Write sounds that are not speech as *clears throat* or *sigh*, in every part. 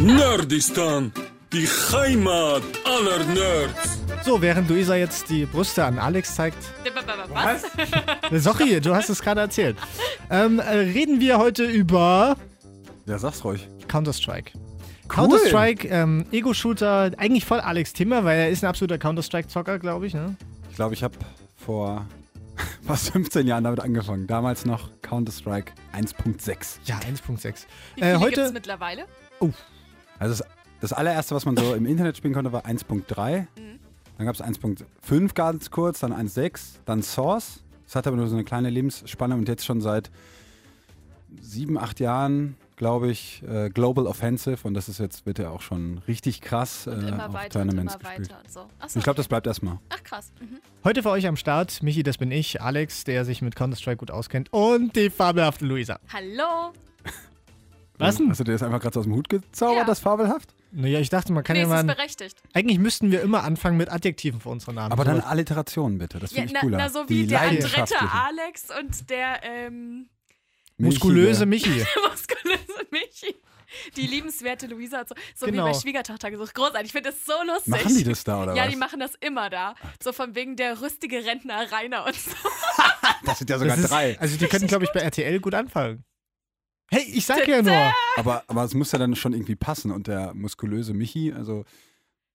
Nerdistan, die Heimat aller Nerds. So, während Luisa jetzt die Brüste an Alex zeigt. Was? Äh, *laughs* Sorry, du hast es gerade erzählt. Ähm, äh, reden wir heute über Ja, sag's ruhig. Counter-Strike. Counter-Strike, ähm, Ego-Shooter, eigentlich voll Alex Timmer, weil er ist ein absoluter Counter-Strike-Zocker, glaube ich, ne? Ich glaube, ich habe vor *laughs* fast 15 Jahren damit angefangen. Damals noch Counter-Strike 1.6. Ja, 1.6. Wie Äh, viele heute- gibt's mittlerweile? Also das, das allererste, was man so im Internet spielen konnte, war 1.3. Mhm. Dann gab es 1.5 ganz kurz, dann 1.6, dann Source. Das hatte aber nur so eine kleine Lebensspanne und jetzt schon seit sieben, acht Jahren, glaube ich, äh, Global Offensive. Und das ist jetzt, wird ja auch schon richtig krass Und äh, immer auf weiter und immer gespielt. weiter und so. Achso, Ich glaube, das okay. bleibt erstmal. Ach krass. Mhm. Heute für euch am Start, Michi, das bin ich, Alex, der sich mit Counter-Strike gut auskennt und die fabelhafte Luisa. Hallo. Was denn? Hast du dir das einfach gerade aus dem Hut gezaubert, Ja. das fabelhaft? Naja, ich dachte, man kann nee, ja es ist mal. berechtigt. Eigentlich müssten wir immer anfangen mit Adjektiven für unsere Namen. Aber dann Alliterationen bitte, das Ja, finde ich na, cooler. na, so wie Die der dritte leidenschaftlichen. Alex und der ähm, muskulöse. Michi. *laughs* muskulöse Michi. Die liebenswerte Luisa. und So, so Genau. wie bei Schwiegertochter gesucht. Großartig. Ich finde das so lustig. Machen die das da oder Ja, was? die machen das immer da. So von wegen der rüstige Rentner Rainer und so. *laughs* das sind ja sogar Das ist, drei. Also die könnten, glaube ich, bei RTL gut anfangen. Hey, ich sag ja nur. Aber, aber es muss ja dann schon irgendwie passen. Und der muskulöse Michi, also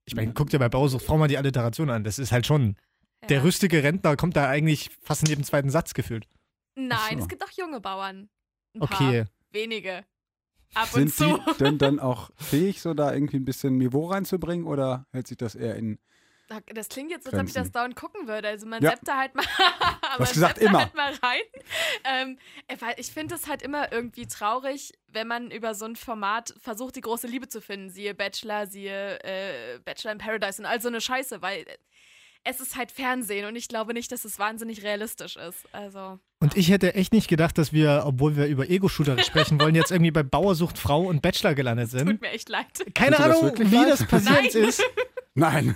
Ich meine, guck dir bei Bausucht Frau mal die Alliteration an. Das ist halt schon. Der Ja. rüstige Rentner kommt da eigentlich fast in jedem zweiten Satz gefühlt. Nein, so. es gibt auch junge Bauern. Ein Okay. Paar. Wenige. Ab und sind zu. die *laughs* denn dann auch *laughs* fähig, so da irgendwie ein bisschen Niveau reinzubringen oder hält sich das eher in. Das klingt jetzt, als ob ich das dauernd gucken würde. Also man Ja. seppt da halt mal, *laughs* man hast gesagt, immer. halt mal rein. Ähm, äh, weil ich finde es halt immer irgendwie traurig, wenn man über so ein Format versucht, die große Liebe zu finden. Siehe Bachelor, siehe äh, Bachelor in Paradise und all so eine Scheiße, weil es ist halt Fernsehen und ich glaube nicht, dass es wahnsinnig realistisch ist. Also. Und ich hätte echt nicht gedacht, dass wir, obwohl wir über Ego-Shooter sprechen wollen, jetzt irgendwie bei Bauersucht Frau und Bachelor gelandet Tut sind. mir echt leid. Keine Tut das Ahnung, wirklich wie leid? das passiert Nein. ist. *laughs* Nein.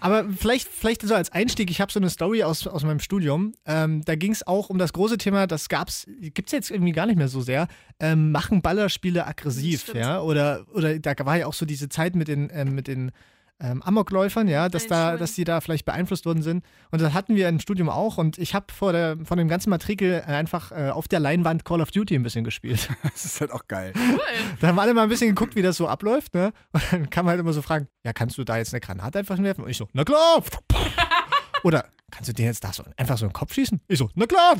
Aber vielleicht, vielleicht so als Einstieg, ich habe so eine Story aus, aus meinem Studium. Ähm, da ging es auch um das große Thema, das gab's, gibt es jetzt irgendwie gar nicht mehr so sehr. Ähm, machen Ballerspiele aggressiv, ja? Oder, oder da war ja auch so diese Zeit mit den, ähm, mit den ähm, Amokläufern, ja, dass da, dass die da vielleicht beeinflusst worden sind. Und das hatten wir im Studium auch. Und ich habe vor der, von dem ganzen Matrikel einfach äh, auf der Leinwand Call of Duty ein bisschen gespielt. *laughs* Das ist halt auch geil. Cool. *laughs* Da haben alle mal ein bisschen geguckt, wie das so abläuft, ne? Und dann kann man halt immer so fragen, ja, kannst du da jetzt eine Granate einfach werfen? Und ich so, na klar. *laughs* Oder kannst du dir jetzt da so einfach so in den Kopf schießen? Ich so, na klar.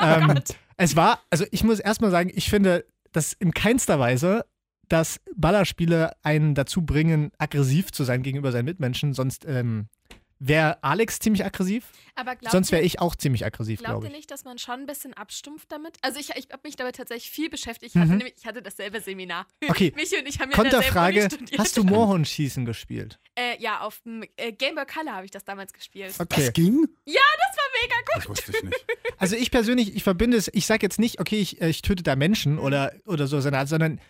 ähm, es war, also ich muss erstmal sagen, ich finde, dass in keinster Weise, dass Ballerspiele einen dazu bringen, aggressiv zu sein gegenüber seinen Mitmenschen. Sonst ähm, wäre Alex ziemlich aggressiv. Aber glaubt Sonst wäre ihr- ich auch ziemlich aggressiv, Glaubt glaube ihr ich. nicht, dass man schon ein bisschen abstumpft damit? Also ich, ich habe mich damit tatsächlich viel beschäftigt. Ich hatte, Mhm. nämlich, ich hatte dasselbe Seminar. *laughs* Okay. Michi und ich haben ja Konterfrage, hast du Moorhundschießen gespielt? Äh, ja, auf dem äh, Game Boy Color habe ich das damals gespielt. Okay. Das ging? Mega gut. Das wusste ich nicht. Also ich persönlich, ich verbinde es, ich sage jetzt nicht, okay, ich, äh, ich töte da Menschen oder, oder so, sondern, sondern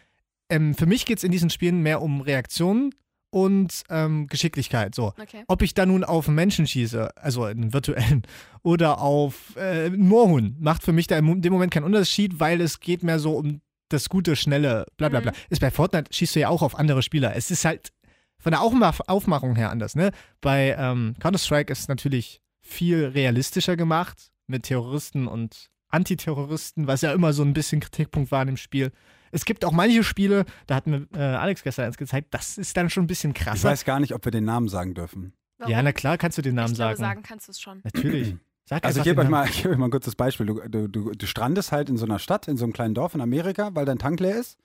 ähm, für mich geht es in diesen Spielen mehr um Reaktionen und ähm, Geschicklichkeit. So. Okay. Ob ich da nun auf einen Menschen schieße, also einen virtuellen, *laughs* oder auf äh, einen Moorhuhn, macht für mich da in dem Moment keinen Unterschied, weil es geht mehr so um das gute, schnelle, bla bla bla. Mhm. Ist bei Fortnite schießt du ja auch auf andere Spieler. Es ist halt von der Aufmach Aufmachung her anders, ne? Bei ähm, Counter-Strike ist es natürlich viel realistischer gemacht mit Terroristen und Antiterroristen, was ja immer so ein bisschen Kritikpunkt war in dem Spiel. Es gibt auch manche Spiele, da hat mir äh, Alex gestern eins gezeigt, das ist dann schon ein bisschen Ich krasser. weiß gar nicht, ob wir den Namen sagen dürfen. Warum? Ja, na klar, kannst du den Namen ich glaube, sagen. sagen kannst du es schon. Natürlich. *clears throat* Sag Also ich gebe euch, mal, ich gebe euch mal ein kurzes Beispiel. Du, du, du, du strandest halt in so einer Stadt, in so einem kleinen Dorf in Amerika, weil dein Tank leer ist.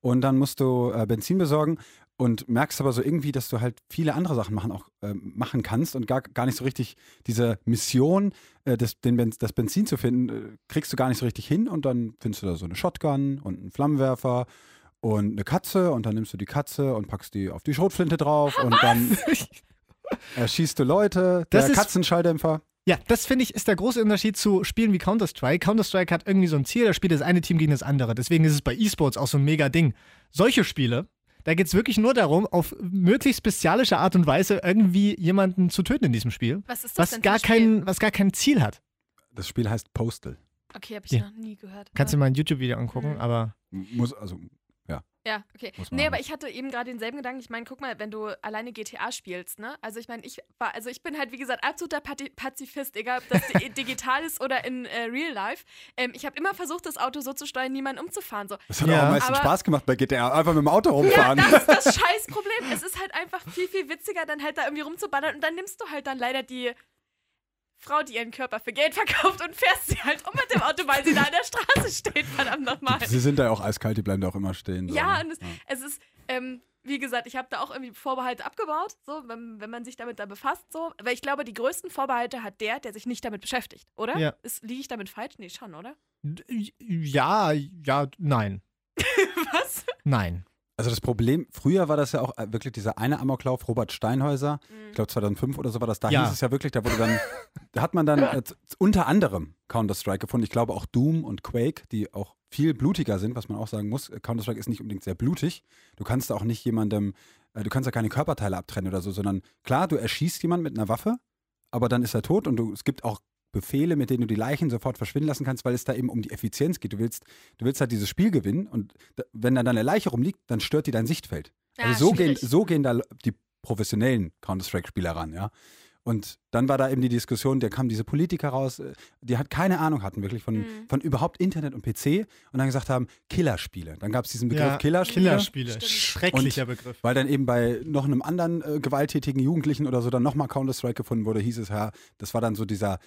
Und dann musst du äh, Benzin besorgen und merkst aber so irgendwie, dass du halt viele andere Sachen machen, auch äh, machen kannst und gar, gar nicht so richtig diese Mission, äh, das, den, Ben- das Benzin zu finden, äh, kriegst du gar nicht so richtig hin. Und dann findest du da so eine Shotgun und einen Flammenwerfer und eine Katze und dann nimmst du die Katze und packst die auf die Schrotflinte drauf und dann *laughs* erschießt du Leute, Das der ist- Katzenschalldämpfer. Ja, das finde ich ist der große Unterschied zu Spielen wie Counter-Strike. Counter-Strike hat irgendwie so ein Ziel, da spielt das eine Team gegen das andere. Deswegen ist es bei E-Sports auch so ein mega Ding. Solche Spiele, da geht es wirklich nur darum, auf möglichst bestialische Art und Weise irgendwie jemanden zu töten in diesem Spiel. Was ist das Was denn gar, für ein Spiel? kein, was gar kein Ziel hat. Das Spiel heißt Postal. Okay, habe ich Ja. noch nie gehört. Kannst du mal ein YouTube-Video angucken, Mhm. aber Muss, also, ja. Ja, okay. Nee, aber ich hatte eben gerade denselben Gedanken. Ich meine, guck mal, wenn du alleine GTA spielst, ne? Also ich meine, ich war, also ich bin halt, wie gesagt, absoluter Pati- Pazifist, egal ob das di- *laughs* digital ist oder in äh, Real Life. Ähm, ich habe immer versucht, das Auto so zu steuern, niemanden umzufahren. So. Das hat Ja. auch am meisten Aber- Spaß gemacht bei GTA. Einfach mit dem Auto rumfahren. Das ist das *laughs* Scheißproblem. Es ist halt einfach viel, viel witziger, dann halt da irgendwie rumzuballern und dann nimmst du halt dann leider die Frau, die ihren Körper für Geld verkauft und fährst sie halt um mit dem Auto, weil sie da an der Straße steht, verdammt nochmal. Sie sind da ja auch eiskalt, die bleiben da auch immer stehen. So. Ja, und es, Ja. es ist, ähm, wie gesagt, ich habe da auch irgendwie Vorbehalte abgebaut, so, wenn, wenn man sich damit da befasst, so. Weil ich glaube, die größten Vorbehalte hat der, der sich nicht damit beschäftigt, oder? Ja. Liege ich damit falsch? Nee, schon, oder? Ja, ja, nein. *laughs* Was? Nein. Also das Problem, früher war das ja auch äh, wirklich dieser eine Amoklauf, Robert Steinhäuser, ich glaube 2005 oder so war das, da Ja. hieß es ja wirklich, da wurde dann, da hat man dann äh, unter anderem Counter-Strike gefunden. Ich glaube auch Doom und Quake, die auch viel blutiger sind, was man auch sagen muss. Äh, Counter-Strike ist nicht unbedingt sehr blutig. Du kannst da auch nicht jemandem, äh, du kannst da keine Körperteile abtrennen oder so, sondern klar, du erschießt jemanden mit einer Waffe, aber dann ist er tot und du, es gibt auch Befehle, mit denen du die Leichen sofort verschwinden lassen kannst, weil es da eben um die Effizienz geht. Du willst, du willst halt dieses Spiel gewinnen und da, wenn dann eine Leiche rumliegt, dann stört die dein Sichtfeld. Ja, also so gehen, so gehen da die professionellen Counter-Strike-Spieler ran, ja. Und dann war da eben die Diskussion, da kamen diese Politiker raus, äh, die hat keine Ahnung hatten wirklich von, Mhm. von überhaupt Internet und PC und dann gesagt haben, Killerspiele. Dann gab es diesen Begriff Ja, Killerspiele. Killerspiele. Schrecklicher Begriff. Weil dann eben bei noch einem anderen äh, gewalttätigen Jugendlichen oder so dann nochmal Counter-Strike gefunden wurde, hieß es, ja, das war dann so dieser,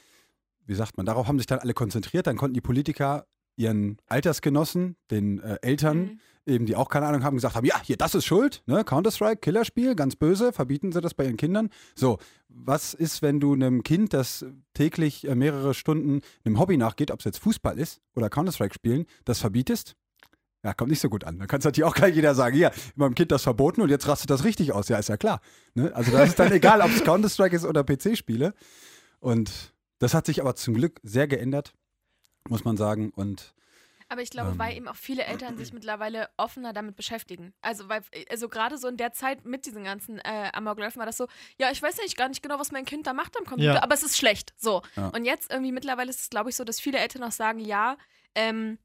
wie sagt man, darauf haben sich dann alle konzentriert. Dann konnten die Politiker ihren Altersgenossen, den äh, Eltern, Mhm. eben die auch keine Ahnung haben, gesagt haben, ja, hier, das ist schuld, ne? Counter-Strike, Killerspiel, ganz böse, verbieten sie das bei ihren Kindern. So, was ist, wenn du einem Kind, das täglich äh, mehrere Stunden einem Hobby nachgeht, ob es jetzt Fußball ist oder Counter-Strike spielen, das verbietest? Ja, kommt nicht so gut an. Da kann es natürlich auch gleich jeder sagen, ja, meinem Kind das verboten und jetzt rastet das richtig aus. Ja, ist ja klar. Ne? Also da ist dann *laughs* egal, ob es Counter-Strike ist oder PC-Spiele. Und das hat sich aber zum Glück sehr geändert, muss man sagen. Und Aber ich glaube, Ähm. weil eben auch viele Eltern sich mittlerweile offener damit beschäftigen. Also, weil, also gerade so in der Zeit mit diesen ganzen äh, Amokläufen war das so, ja, ich weiß eigentlich gar nicht genau, was mein Kind da macht am Computer, Ja. aber es ist schlecht. So. Ja. Und jetzt irgendwie mittlerweile ist es, glaube ich, so, dass viele Eltern auch sagen, ja, ähm,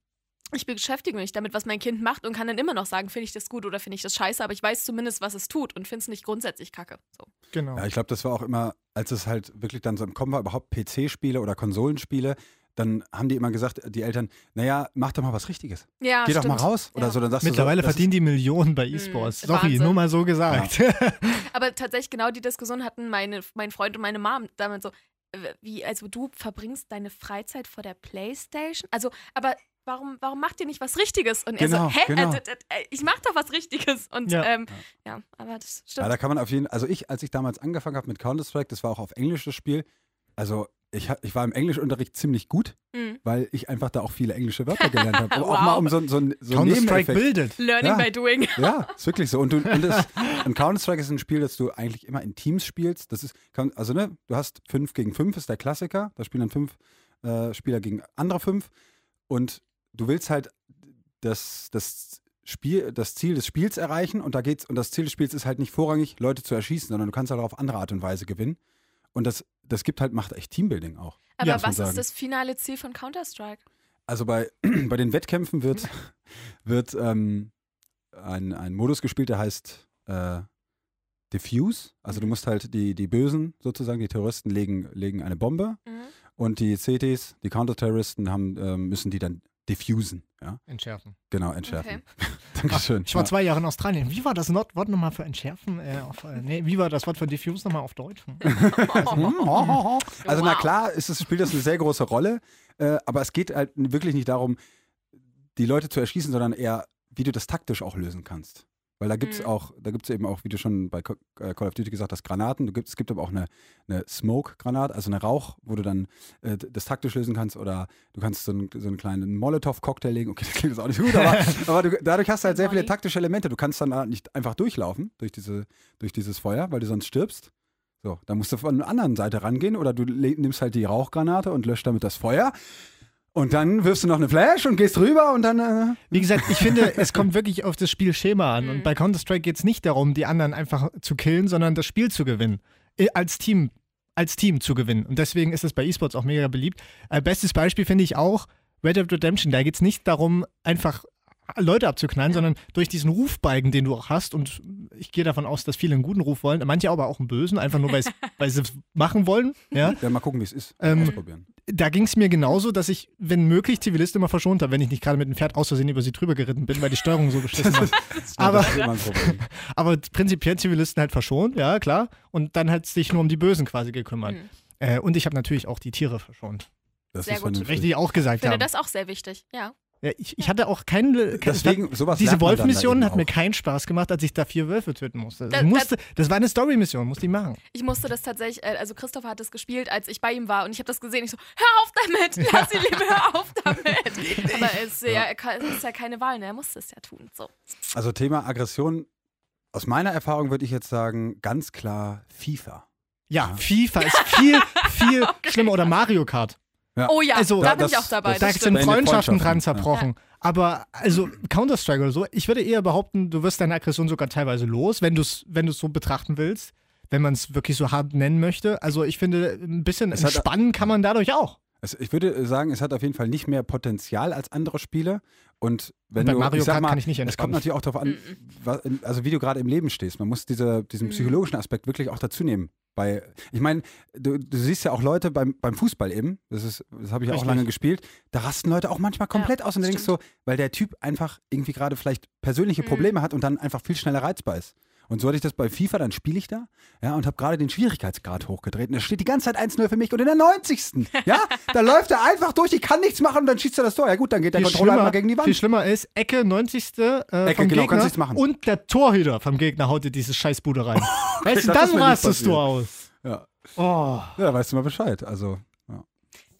ich beschäftige mich damit, was mein Kind macht und kann dann immer noch sagen, finde ich das gut oder finde ich das scheiße, aber ich weiß zumindest, was es tut und finde es nicht grundsätzlich kacke. So. Genau. ja, ich glaube, das war auch immer, als es halt wirklich dann so im Kommen war, überhaupt PC-Spiele oder Konsolenspiele, dann haben die immer gesagt, die Eltern, naja, mach doch mal was Richtiges. Ja, Geh doch stimmt. mal raus. Oder Ja. so, dann sagst Mittlerweile du so, verdienen die Millionen bei E-Sports. Mm, Sorry, Wahnsinn. nur mal so gesagt. *laughs* Aber tatsächlich genau die Diskussion hatten meine, mein Freund und meine Mom damit so, äh, wie, also du verbringst deine Freizeit vor der Playstation? Also, aber warum, warum macht ihr nicht was Richtiges? Und er Genau, so, hä? genau. Äh, d- d- äh, ich mach doch was Richtiges. Und Ja. ja, ähm, ja aber das Ja, stimmt. da kann man auf jeden also ich, als ich damals angefangen habe mit Counter-Strike, das war auch auf Englisch das Spiel, also ich, ich war im Englischunterricht ziemlich gut, Mhm. weil ich einfach da auch viele englische Wörter gelernt habe. *laughs* Um Auch Wow. mal um so, so, ein- so einen Counter-Strike Nebeneffekt. bildet. Learning Ja. by doing. *laughs* Ja, ist wirklich so. Und, du, *laughs* und, das, und Counter-Strike ist ein Spiel, das du eigentlich immer in Teams spielst. Das ist, also ne, du hast fünf gegen fünf, ist der Klassiker. Da spielen dann fünf äh, Spieler gegen andere fünf. Und du willst halt das, das Spiel, das Ziel des Spiels erreichen und da geht's, und das Ziel des Spiels ist halt nicht vorrangig, Leute zu erschießen, sondern du kannst halt auch auf andere Art und Weise gewinnen. Und das, das gibt halt, macht echt Teambuilding auch. Aber man was ist das finale Ziel von Counter-Strike? Also bei, *clears throat* bei den Wettkämpfen wird, *laughs* wird ähm, ein, ein Modus gespielt, der heißt äh, Diffuse. Also du musst halt die, die Bösen sozusagen, die Terroristen legen, legen eine Bombe Mhm. und die CTs, die Counterterroristen, haben, ähm, müssen die dann diffusen. Ja, Entschärfen. genau, entschärfen. Okay. *laughs* Dankeschön. Ich war ja. zwei Jahre in Australien. Wie war das Not- Wort nochmal für entschärfen? Äh, auf, äh, nee, wie war das Wort für diffuse nochmal auf Deutsch? *laughs* Also na Wow. klar, ist es, spielt das eine sehr große Rolle, äh, aber es geht halt wirklich nicht darum, die Leute zu erschießen, sondern eher, wie du das taktisch auch lösen kannst. Weil da gibt es Mhm. auch, da gibt es eben auch, wie du schon bei äh, Call of Duty gesagt hast, Granaten. Gibt, es gibt aber auch eine, eine Smoke-Granate, also eine Rauch, wo du dann äh, das taktisch lösen kannst oder du kannst so einen, so einen kleinen Molotow-Cocktail legen. Okay, *laughs* das klingt jetzt auch nicht gut, aber, *laughs* aber du, dadurch hast du halt sehr viele taktische Elemente. Du kannst dann halt nicht einfach durchlaufen durch, diese, durch dieses Feuer, weil du sonst stirbst. So, dann musst du von der anderen Seite rangehen oder du nimmst halt die Rauchgranate und löscht damit das Feuer. Und dann wirfst du noch eine Flash und gehst rüber und dann. Äh, Wie gesagt, ich finde, *laughs* es kommt wirklich auf das Spielschema an. Mhm. Und bei Counter-Strike geht es nicht darum, die anderen einfach zu killen, sondern das Spiel zu gewinnen. Äh, Als Team, als Team zu gewinnen. Und deswegen ist es bei E-Sports auch mega beliebt. Äh, bestes Beispiel finde ich auch Red Dead Redemption. Da geht es nicht darum, einfach Leute abzuknallen, sondern durch diesen Rufbalken, den du auch hast. Und ich gehe davon aus, dass viele einen guten Ruf wollen, manche aber auch einen bösen, einfach nur weil *laughs* sie es machen wollen. Ja. Ja, mal gucken, wie es ist. Ähm, Ausprobieren. Da ging es mir genauso, dass ich, wenn möglich, Zivilisten immer verschont habe, wenn ich nicht gerade mit dem Pferd aus Versehen über sie drüber geritten bin, weil die Steuerung so beschissen war. *laughs* aber, *laughs* aber prinzipiell Zivilisten halt verschont, ja, klar. Und dann halt sich nur um die Bösen quasi gekümmert. Mhm. Äh, und ich habe natürlich auch die Tiere verschont. Das Sehr ist gut. Richtig auch gesagt Ich finde haben. das auch sehr wichtig, ja. Ja, ich, ich hatte auch keine. kein, Deswegen, sowas diese Wolf-Mission eben hat mir keinen Spaß gemacht, als ich da vier Wölfe töten musste. Das, Da- musste, das war eine Story-Mission, musste ich machen. Ich musste das tatsächlich, äh, also Christopher hat das gespielt, als ich bei ihm war und ich habe das gesehen. Ich so, hör auf damit, lass ihn lieber, hör *laughs* auf damit. Aber es ist ja, er kann- es ist ja keine Wahl, ne? er musste es ja tun. So. Also Thema Aggression, aus meiner Erfahrung würde ich jetzt sagen, ganz klar FIFA. Ja, Ja. FIFA ist viel, *laughs* viel schlimmer. Oder Mario Kart. Oh ja, Also, da da- bin ich das- auch dabei. Da sind Freundschaften dran zerbrochen. Aber also Counter-Strike oder so, ich würde eher behaupten, du wirst deine Aggression sogar teilweise los, wenn du es wenn du's so betrachten willst, wenn man es wirklich so hart nennen möchte. Also ich finde, ein bisschen Es entspannen kann man dadurch auch. Es, ich würde sagen, es hat auf jeden Fall nicht mehr Potenzial als andere Spiele. Und wenn bei du, Mario ich sag Kart mal, kann ich nicht Es kommt entspannen. natürlich auch darauf an, wa- also wie du gerade im Leben stehst. Man muss diese, diesen Mhm. psychologischen Aspekt wirklich auch dazu nehmen. Bei, ich meine, du, du siehst ja auch Leute beim, beim Fußball eben, das, ist- das habe ich auch Richtig. lange gespielt, da rasten Leute auch manchmal komplett aus und denkst so, weil der Typ einfach irgendwie gerade vielleicht persönliche Mhm. Probleme hat und dann einfach viel schneller reizbar ist. Und so hatte ich das bei FIFA, dann spiele ich da ja, und habe gerade den Schwierigkeitsgrad hochgedreht und da steht die ganze Zeit 1-0 für mich und in der 90. Ja, *laughs* da läuft er einfach durch, ich kann nichts machen und dann schießt er das Tor. Ja gut, dann geht der Viel Controller einmal gegen die viel Wand. schlimmer ist, Ecke 90. Äh, Ecke, vom genau, Gegner kannst nichts machen. und der Torhüter vom Gegner haut dir diese Scheißbude rein. *laughs* weißt du, dann rastest du aus. Ja. Oh, ja, weißt du mal Bescheid. Also,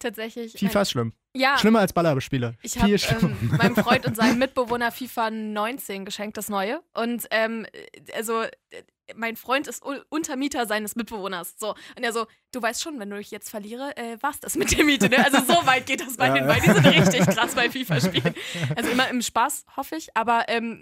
Tatsächlich. FIFA ist schlimm. ja, Schlimmer als Ballerspiele. Ich Viel habe schlimmer. ähm, meinem Freund und seinem *laughs* Mitbewohner FIFA 19 geschenkt, das neue. Und ähm, also mein Freund ist Untermieter seines Mitbewohners. So. Und er so, du weißt schon, wenn du dich jetzt verliere, äh, war's das mit der Miete. Ne? Also so weit geht das bei Ja, den ja. beiden. Die sind richtig *laughs* krass bei FIFA-Spielen. Also immer im Spaß, hoffe ich. Aber ähm,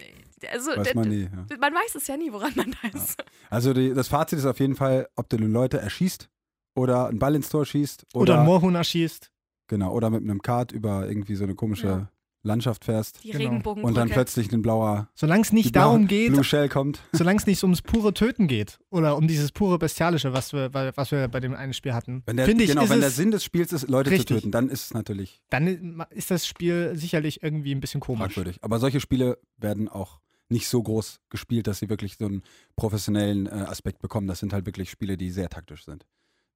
also, weiß man nie. Ja. man weiß es ja nie, woran man *laughs* da ist. Also die, das Fazit ist auf jeden Fall, ob du Leute erschießt oder einen Ball ins Tor schießt Oder oder, ein Moorhuhn erschießt. genau, oder mit einem Kart über irgendwie so eine komische Ja. Landschaft fährst Die Genau. Regenbogenbrücke. und dann plötzlich ein blauer Solange es nicht darum geht, Blue Shell kommt. *laughs* solange es nicht ums pure Töten geht oder um dieses pure Bestialische, was wir, was wir bei dem einen Spiel hatten, Wenn der, finde ich, genau, ist wenn der Sinn des Spiels ist, Leute Richtig. zu töten, dann ist es natürlich dann ist das Spiel sicherlich irgendwie ein bisschen komisch. fragwürdig. Aber solche Spiele werden auch nicht so groß gespielt, dass sie wirklich so einen professionellen äh, Aspekt bekommen. Das sind halt wirklich Spiele, die sehr taktisch sind.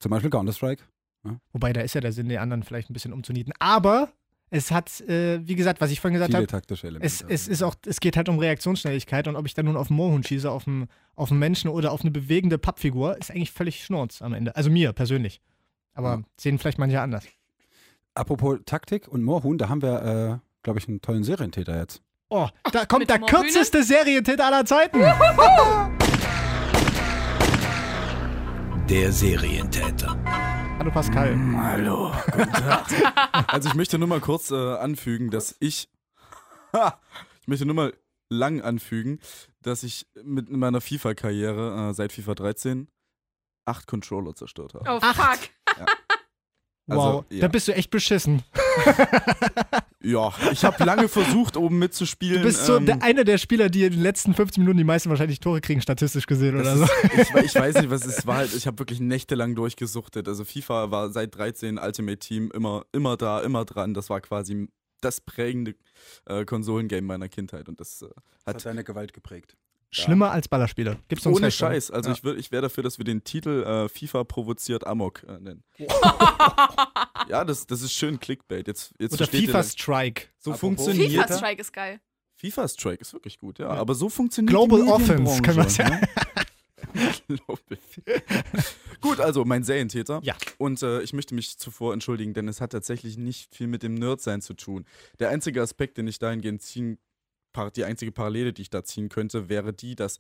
Zum Beispiel Counter-Strike. Wobei, da ist ja der Sinn, die anderen vielleicht ein bisschen umzunieten. Aber es hat, äh, wie gesagt, was ich vorhin gesagt habe, taktische Elemente. es, es ist auch, es geht halt um Reaktionsschnelligkeit und ob ich dann nun auf einen Moorhuhn schieße, auf einen, auf einen Menschen oder auf eine bewegende Pappfigur, ist eigentlich völlig Schnurz am Ende. Also mir persönlich. Aber Ja. sehen vielleicht manche anders. Apropos Taktik und Moorhuhn, da haben wir, äh, glaube ich, einen tollen Serientäter jetzt. Oh, da kommt Mit der kürzeste Serientitel aller Zeiten. Der Serientäter. Hallo Pascal. Hallo. *laughs* also ich möchte nur mal kurz äh, anfügen, dass ich, *laughs* ich möchte nur mal lang anfügen, dass ich mit meiner FIFA-Karriere äh, seit FIFA 13 acht Controller zerstört habe. Oh, fuck. Wow, Also, ja. da bist du echt beschissen. *laughs* Ja, ich habe lange versucht, oben mitzuspielen. Du bist so ähm, der, einer der Spieler, die in den letzten 15 Minuten die meisten wahrscheinlich Tore kriegen, statistisch gesehen oder Das so. ist, *laughs* ich, ich weiß nicht, was es *laughs* war. Halt, ich habe wirklich nächtelang durchgesuchtet. Also FIFA war seit 13 Ultimate Team immer, immer da, immer dran. Das war quasi das prägende äh, Konsolengame meiner Kindheit. Und das äh, Hat hat seine Gewalt geprägt. Schlimmer als Ballerspieler. Gibt's uns ohne recht? Scheiß. Also Ja. ich, ich wäre dafür, dass wir den Titel äh, FIFA provoziert Amok äh, nennen. *laughs* ja, das, das ist schön Clickbait. Jetzt, jetzt Oder FIFA. Strike. So Apropos funktioniert FIFA. Strike ist geil. FIFA Strike ist wirklich gut, ja. Ja. Aber so funktioniert Global die Offense, können wir sagen. ne? *laughs* Global. Gut, also mein Serientäter. Ja. Und äh, ich möchte mich zuvor entschuldigen, denn es hat tatsächlich nicht viel mit dem Nerdsein zu tun. Der einzige Aspekt, den ich dahingehend ziehen, die einzige Parallele, die ich da ziehen könnte, wäre die, dass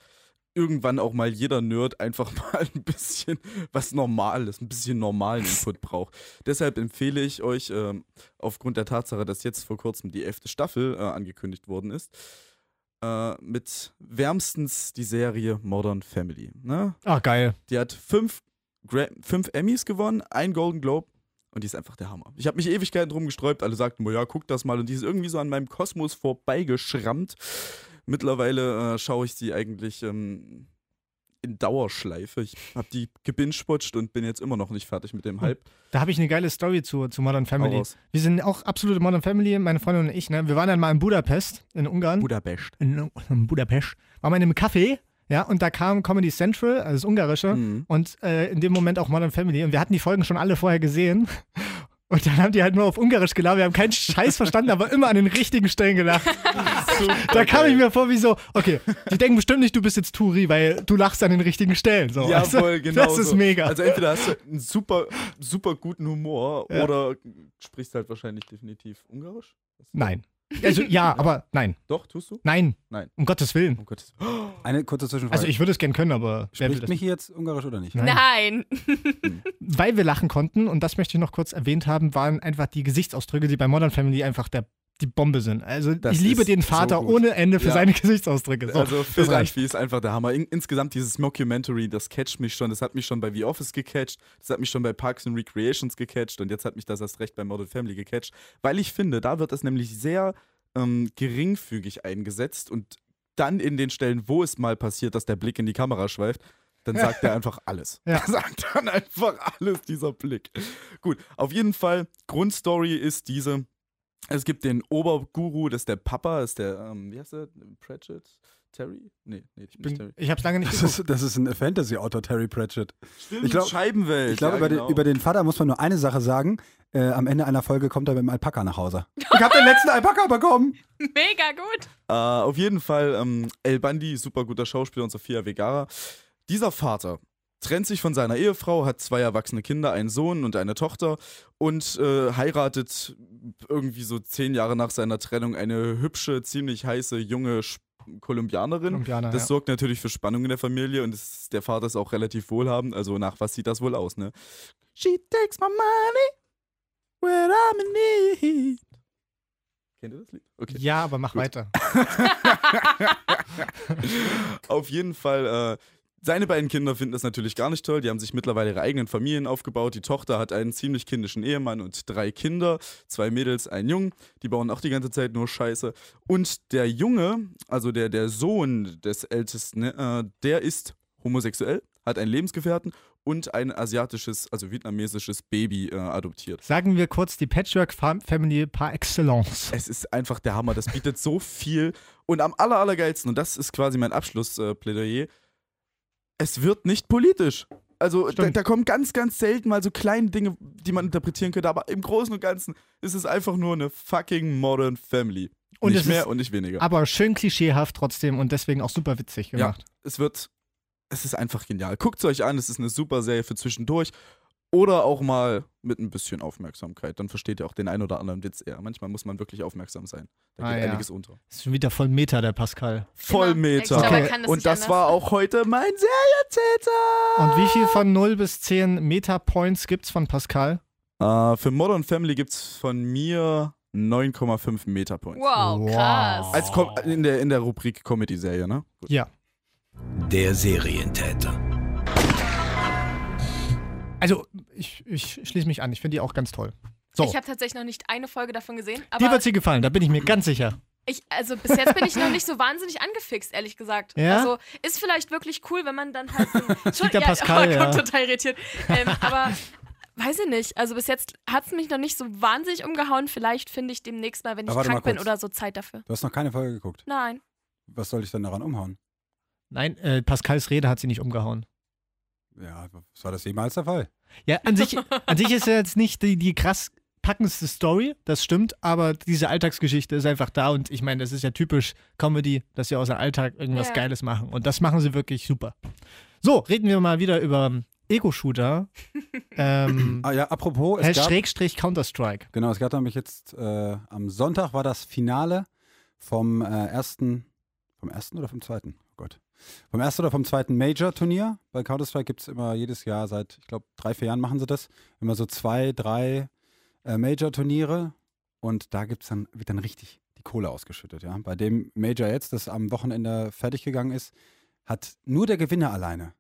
irgendwann auch mal jeder Nerd einfach *laughs* mal ein bisschen was Normales, ein bisschen normalen Input braucht. Deshalb empfehle ich euch, ähm, aufgrund der Tatsache, dass jetzt vor kurzem die elfte Staffel äh, angekündigt worden ist, äh, mit wärmstens die Serie Modern Family. Ne? Ah, geil. Die hat fünf, Gra fünf Emmys gewonnen, ein Golden Globe Und die ist einfach der Hammer. Ich habe mich Ewigkeiten drum gesträubt. Alle sagten, ja, guck das mal. Und die ist irgendwie so an meinem Kosmos vorbeigeschrammt. Mittlerweile äh, schaue ich sie eigentlich ähm, in Dauerschleife. Ich habe die gebingewatcht und bin jetzt immer noch nicht fertig mit dem Hype. Da habe ich eine geile Story zu, zu Modern Family. Wir sind auch absolute Modern Family, meine Freundin und ich. Ne? Wir waren dann mal in Budapest, in Ungarn. Budapest. in, in Budapest. Waren wir in einem Café, ja, und da kam Comedy Central, also das Ungarische, Mhm. und äh, in dem Moment auch Modern Family. Und wir hatten die Folgen schon alle vorher gesehen. *laughs* Und dann haben die halt nur auf Ungarisch gelacht. Wir haben keinen Scheiß verstanden, aber immer an den richtigen Stellen gelacht. *laughs* da kam ich mir vor wie so, okay, die denken bestimmt nicht, du bist jetzt Turi, weil du lachst an den richtigen Stellen. So, Ja, du? voll, genau. Das ist so. mega. Also entweder hast du einen super, super guten Humor Ja. oder sprichst halt wahrscheinlich definitiv Ungarisch. nein. Also ja, aber nein. Doch, tust du? Nein. Nein. Um Gottes Willen. Um Gottes Eine kurze Zwischenfrage. Also ich würde es gern können, aber Spricht mich hier jetzt Ungarisch oder nicht? Nein. Nein. weil wir lachen konnten, und das möchte ich noch kurz erwähnt haben, waren einfach die Gesichtsausdrücke, die bei Modern Family einfach der, die Bombe sind. Also Das ich liebe den so Vater gut. ohne Ende für Ja. seine Gesichtsausdrücke. So, also Phil. Dunphy ist einfach der Hammer. In, insgesamt dieses Mockumentary, das catcht mich schon. Das hat mich schon bei The Office gecatcht, das hat mich schon bei Parks and Recreations gecatcht und jetzt hat mich das erst recht bei Modern Family gecatcht, weil ich finde, da wird es nämlich sehr ähm, geringfügig eingesetzt und dann in den Stellen, wo es mal passiert, dass der Blick in die Kamera schweift, dann sagt *laughs* er einfach alles. Ja. Er sagt dann einfach alles, dieser Blick. Gut, auf jeden Fall, Grundstory ist diese. Es gibt den Oberguru, das ist der Papa, das ist der, ähm, wie heißt der? Pratchett? Terry? Nee, nee, nicht Bin, Terry. ich habe es lange nicht Das geguckt. ist, das ist ein Fantasy-Autor, Terry Pratchett. Stimmt, Ich glaub- Scheibenwelt. Ich glaube, ja, über, genau. den, über den Vater muss man nur eine Sache sagen. Äh, am Ende einer Folge kommt er mit dem Alpaka nach Hause. *laughs* Ich habe den letzten Alpaka bekommen. Mega gut. Äh, auf jeden Fall ähm, El Bandi, super guter Schauspieler und Sofia Vergara. Dieser Vater trennt sich von seiner Ehefrau, hat zwei erwachsene Kinder, einen Sohn und eine Tochter und äh, heiratet irgendwie so zehn Jahre nach seiner Trennung eine hübsche, ziemlich heiße, junge Kolumbianerin. Kolumbianer, Das ja. sorgt natürlich für Spannung in der Familie und es, der Vater ist auch relativ wohlhabend, also nach was sieht das wohl aus, ne? She takes my money when I'm in need. Kennt ihr das Lied? Okay. Ja, aber mach Gut. weiter. *laughs* *laughs* Auf jeden Fall, äh, seine beiden Kinder finden das natürlich gar nicht toll. Die haben sich mittlerweile ihre eigenen Familien aufgebaut. Die Tochter hat einen ziemlich kindischen Ehemann und drei Kinder, zwei Mädels, einen Jungen. Die bauen auch die ganze Zeit nur Scheiße. Und der Junge, also der, der Sohn des Ältesten, äh, der ist homosexuell, hat einen Lebensgefährten und ein asiatisches, also vietnamesisches Baby äh, adoptiert. Sagen wir kurz die Patchwork Fam- Family par excellence. Es ist einfach der Hammer. Das bietet so viel. Und am aller, allergeilsten, und das ist quasi mein Abschlussplädoyer, es wird nicht politisch. Also da, da kommen ganz, ganz selten mal so kleine Dinge, die man interpretieren könnte, aber im Großen und Ganzen ist es einfach nur eine fucking Modern Family. Und nicht mehr und nicht weniger. Aber schön klischeehaft trotzdem und deswegen auch super witzig ja, gemacht. es wird, es ist einfach genial. Guckt es euch an, es ist eine super Serie für zwischendurch. Oder auch mal mit ein bisschen Aufmerksamkeit. Dann versteht ihr auch den ein oder anderen Witz eher. Manchmal muss man wirklich aufmerksam sein. Da Ah, geht ja. einiges unter. Ist schon wieder voll Meta, der Pascal. Voll. Meta. Ich glaube, Okay. das Und das war auch heute mein Serientäter. Und wie viel von 0 bis 10 Meta-Points gibt's von Pascal? Äh, für Modern Family gibt es von mir 9,5 Metapoints. Wow, Wow. krass. Als Kom in, der, in der Rubrik Comedy-Serie, ne? Gut. Ja. Der Serientäter. Also, ich, ich schließe mich an. Ich finde die auch ganz toll. So, Ich habe tatsächlich noch nicht eine Folge davon gesehen, dir aber wird sie gefallen, da bin ich mir ganz sicher. ich, also bis jetzt bin ich noch nicht so wahnsinnig angefixt, ehrlich gesagt. Ja? Also ist vielleicht wirklich cool, wenn man dann halt. So, *laughs* Sieht der Pascal, oh, kommt ja. total irritiert. Ähm, aber weiß ich nicht. Also bis jetzt hat es mich noch nicht so wahnsinnig umgehauen. Vielleicht finde ich demnächst mal, wenn ich krank bin oder so, Zeit dafür. Du hast noch keine Folge geguckt. Nein. Was soll ich denn daran umhauen? Nein, äh, Pascals Rede hat sie nicht umgehauen. Ja, was war das jemals der Fall? Ja, an sich, an sich ist ja jetzt nicht die, die krass packendste Story, das stimmt, aber diese Alltagsgeschichte ist einfach da und ich meine, das ist ja typisch Comedy, dass sie aus dem Alltag irgendwas Ja. Geiles machen und das machen sie wirklich super. So, reden wir mal wieder über Ego-Shooter. *laughs* ähm, Ah ja, apropos, es gab, Schrägstrich Counter-Strike. genau, es gab nämlich jetzt, äh, am Sonntag war das Finale vom äh, ersten, vom ersten oder vom zweiten? Oh Gott. Vom ersten oder vom zweiten Major-Turnier. Bei Counter-Strike gibt es immer jedes Jahr, seit, ich glaube, drei, vier Jahren machen sie das, immer so zwei, drei äh, Major-Turniere und da gibt's dann, wird dann richtig die Kohle ausgeschüttet, ja. Bei dem Major jetzt, das am Wochenende fertig gegangen ist, hat nur der Gewinner alleine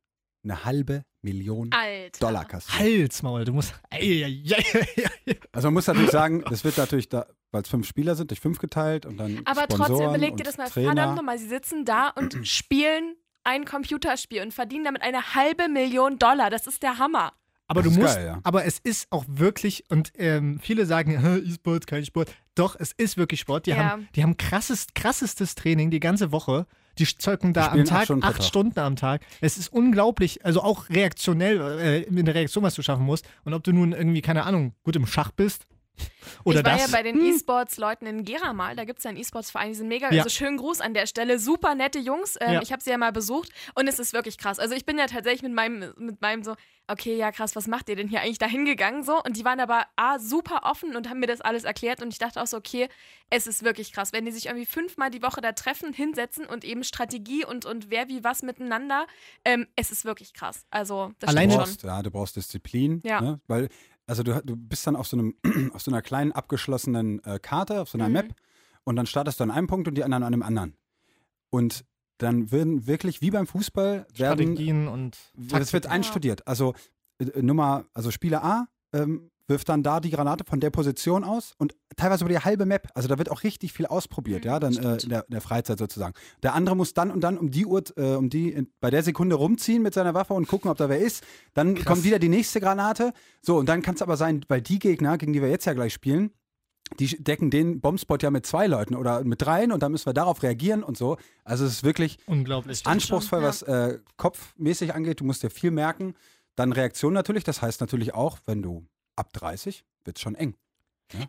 eine halbe Millionen Alter. Dollar kassiert. Halsmaul, du musst. Also man muss natürlich sagen, das wird natürlich, da, weil es fünf Spieler sind, durch fünf geteilt und dann Aber Sponsoren trotzdem, überleg dir das mal. Trainer. Verdammt nochmal, sie sitzen da und *clears throat* spielen ein Computerspiel und verdienen damit eine halbe Million Dollar. Das ist der Hammer. Aber Das du musst, geil, ja. aber es ist auch wirklich, und ähm, viele sagen, *laughs* "Hä, E-Sport, kein Sport. Doch, es ist wirklich Sport. Die Ja. haben, die haben krassest, krassestes Training die ganze Woche. Die zocken da Die am spielen acht Tag Stunden acht Tag. Stunden am Tag. Es ist unglaublich, also auch reaktionell, äh, in der Reaktion, was du schaffen musst. Und ob du nun irgendwie, keine Ahnung, gut im Schach bist oder ich war das. ja bei den hm, E-Sports-Leuten in Gera mal. Da gibt es ja einen E-Sports-Verein, die sind mega. Ja. Also schönen Gruß an der Stelle. Super nette Jungs. Ähm, Ja. Ich habe sie ja mal besucht und es ist wirklich krass. Also ich bin ja tatsächlich mit meinem, mit meinem so, okay, ja krass, was macht ihr denn hier eigentlich da hingegangen so? Und die waren aber A, super offen und haben mir das alles erklärt und ich dachte auch so, okay, es ist wirklich krass. Wenn die sich irgendwie fünfmal die Woche da treffen, hinsetzen und eben Strategie und, und wer wie was miteinander, ähm, es ist wirklich krass. Also das Alleine- brauchst, ja, du brauchst Disziplin, Ja. ne? weil also du, du bist dann auf so einem *clears throat* auf so einer kleinen abgeschlossenen äh, Karte, auf so einer Mhm. Map und dann startest du an einem Punkt und die anderen an einem anderen. Und dann werden wirklich wie beim Fußball werden Strategien und das wird Taktik. einstudiert. Also äh, Nummer, also Spieler A ähm, wirft dann da die Granate von der Position aus und teilweise über die halbe Map. Also da wird auch richtig viel ausprobiert, Mhm, ja, dann äh, in, der, in der Freizeit sozusagen. Der andere muss dann und dann um die Uhr, äh, um die in, bei der Sekunde rumziehen mit seiner Waffe und gucken, ob da wer ist. Dann Krass. kommt wieder die nächste Granate. So, und dann kann es aber sein, weil die Gegner, gegen die wir jetzt ja gleich spielen, die decken den Bombspot ja mit zwei Leuten oder mit dreien und dann müssen wir darauf reagieren und so. Also es ist wirklich Unglaublich. Anspruchsvoll, schon, ja. was äh, kopfmäßig angeht. Du musst dir viel merken. Dann Reaktion natürlich. Das heißt natürlich auch, wenn du ab 30 wird es schon eng.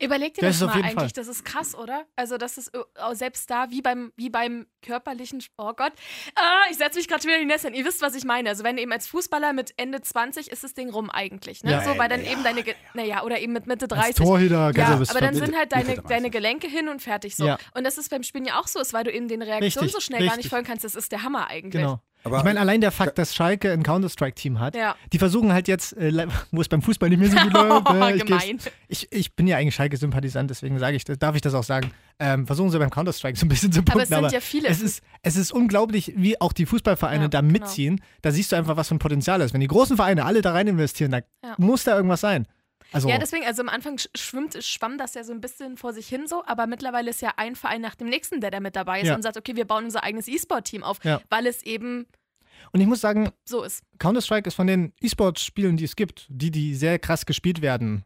Überleg dir Das das, mal eigentlich, Fall. das ist krass, oder? Also das ist äh, auch selbst da, wie beim, wie beim körperlichen, oh Gott, ah, ich setze mich gerade schon wieder in die Nässe. Ihr wisst, was ich meine. Also wenn eben als Fußballer mit Ende 20 ist das Ding rum eigentlich, ne? Ja. so, weil dann eben deine, naja, oder eben mit Mitte 30. Als Torhüter, Ja, bis aber dann 40. sind halt deine, 30. deine Gelenke hin und fertig so. Ja. Und das ist beim Spielen ja auch so, ist, weil du eben den Reaktionen Richtig, so schnell gar nicht richtig. folgen kannst. Das ist der Hammer eigentlich. Genau. Aber ich meine, allein der Fakt, dass Schalke ein Counter-Strike-Team hat, Ja. die versuchen halt jetzt, äh, wo es beim Fußball nicht mehr so gut *laughs* läuft. äh, ich, ich, ich bin ja eigentlich Schalke-Sympathisant, deswegen sage ich, das, darf ich das auch sagen. Ähm, versuchen sie beim Counter-Strike so ein bisschen zu punkten. Aber es sind ja viele. es ist, es ist unglaublich, wie auch die Fußballvereine Ja, da genau. mitziehen. Da siehst du einfach, was für ein Potenzial ist. Wenn die großen Vereine alle da rein investieren, da Ja. muss da irgendwas sein. Also, Ja, deswegen, also am Anfang sch- schwimmt, schwamm das ja so ein bisschen vor sich hin so, aber mittlerweile ist ja ein Verein nach dem nächsten, der da mit dabei ist Ja. und sagt, okay, wir bauen unser eigenes E-Sport-Team auf, Ja. weil es eben und ich muss sagen, so ist. Counter-Strike ist von den E-Sport-Spielen, die es gibt, die, die sehr krass gespielt werden.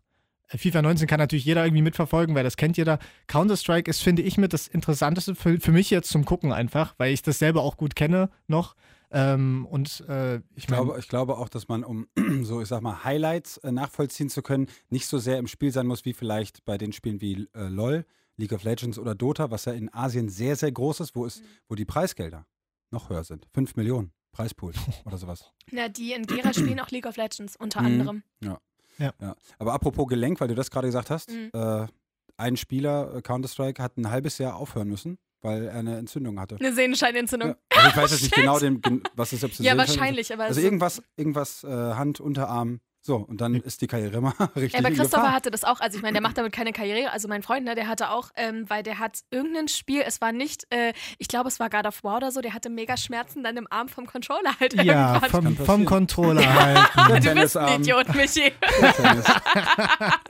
Äh, FIFA 19 kann natürlich jeder irgendwie mitverfolgen, weil das kennt jeder. Counter-Strike ist, finde ich, mit das Interessanteste für, für mich jetzt zum Gucken einfach, weil ich das selber auch gut kenne noch. Ähm, und äh, ich ich glaube, ich glaube auch, dass man, um *clears throat* so, ich sag mal, Highlights äh, nachvollziehen zu können, nicht so sehr im Spiel sein muss, wie vielleicht bei den Spielen wie äh, LOL, League of Legends oder Dota, was ja in Asien sehr, sehr groß ist, wo, es, wo die Preisgelder noch höher sind. 5 Millionen Preispool oder sowas. *laughs* Na, die in Gera spielen auch League of Legends unter Mhm. anderem. Ja. Aber apropos Gelenk, weil du das gerade gesagt hast, Mhm. äh, ein Spieler, äh, Counter-Strike, hat ein halbes Jahr aufhören müssen, weil er eine Entzündung hatte. Eine Sehnenscheinentzündung. Ja. Also ich weiß jetzt nicht Shit. genau, den, was ist, ob es Ja, wahrscheinlich, aber Also irgendwas, irgendwas äh, Hand, Unterarm. So, und dann ist die Karriere immer *laughs* richtig Ja, aber Christopher Gefahr. hatte das auch, also ich meine, der macht damit keine Karriere, also mein Freund, ne, der hatte auch, ähm, weil der hat irgendein Spiel, es war nicht, äh, ich glaube, es war God of War oder so, der hatte mega Schmerzen dann im Arm vom Controller halt ja, irgendwann. vom, vom. Controller halt. Der du bist ein Tennisarm. Idiot, Michi. Der Tennis.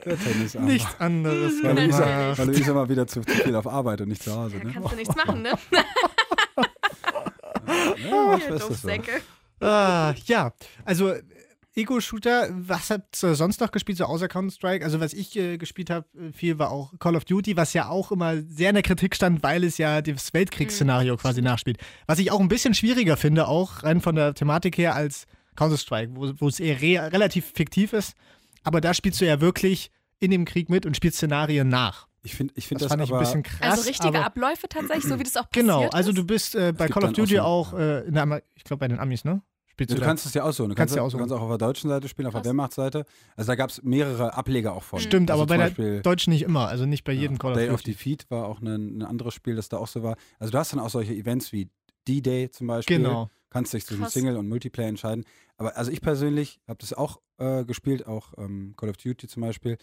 Der Tennisarm. Nichts anderes. Weil Luisa, weil Luisa mal wieder zu, zu viel auf Arbeit und nicht zu Hause. Da Ne? kannst du nichts machen, ne? *laughs* Ja, so. Doofsäcke. Ah, ja, also Ego-Shooter, was habt ihr sonst noch gespielt, so außer Counter-Strike? Also was ich äh, gespielt habe, äh, viel war auch Call of Duty, was ja auch immer sehr in der Kritik stand, weil es ja das Weltkriegsszenario Mhm. quasi nachspielt. Was ich auch ein bisschen schwieriger finde, auch rein von der Thematik her, als Counter-Strike, wo, wo es eher re relativ fiktiv ist. Aber da spielst du ja wirklich in dem Krieg mit und spielst Szenarien nach. Ich finde ich find Das, das, fand ich ein bisschen krass. Also richtige aber, Abläufe tatsächlich, so wie das auch passiert Genau, also du bist äh, bei Call of Duty auch, äh, in der, Amer- ich glaube bei den Amis, ne? Spielst Ja, du du kannst es ja aussuchen. Du Kannst kannst, ja du aussuchen. kannst auch auf der deutschen Seite spielen, auf der Krass. Wehrmachtsseite. Also da gab es mehrere Ableger auch von. Stimmt, also aber bei zum der Beispiel, Deutschen nicht immer, also nicht bei ja, jedem Call of Day Duty. of Defeat war auch ein, ein anderes Spiel, das da auch so war. Also du hast dann auch solche Events wie D-Day zum Beispiel. Genau. Kannst dich zwischen Krass. Single und Multiplayer entscheiden. Aber also ich persönlich habe das auch äh, gespielt, auch ähm, Call of Duty zum Beispiel.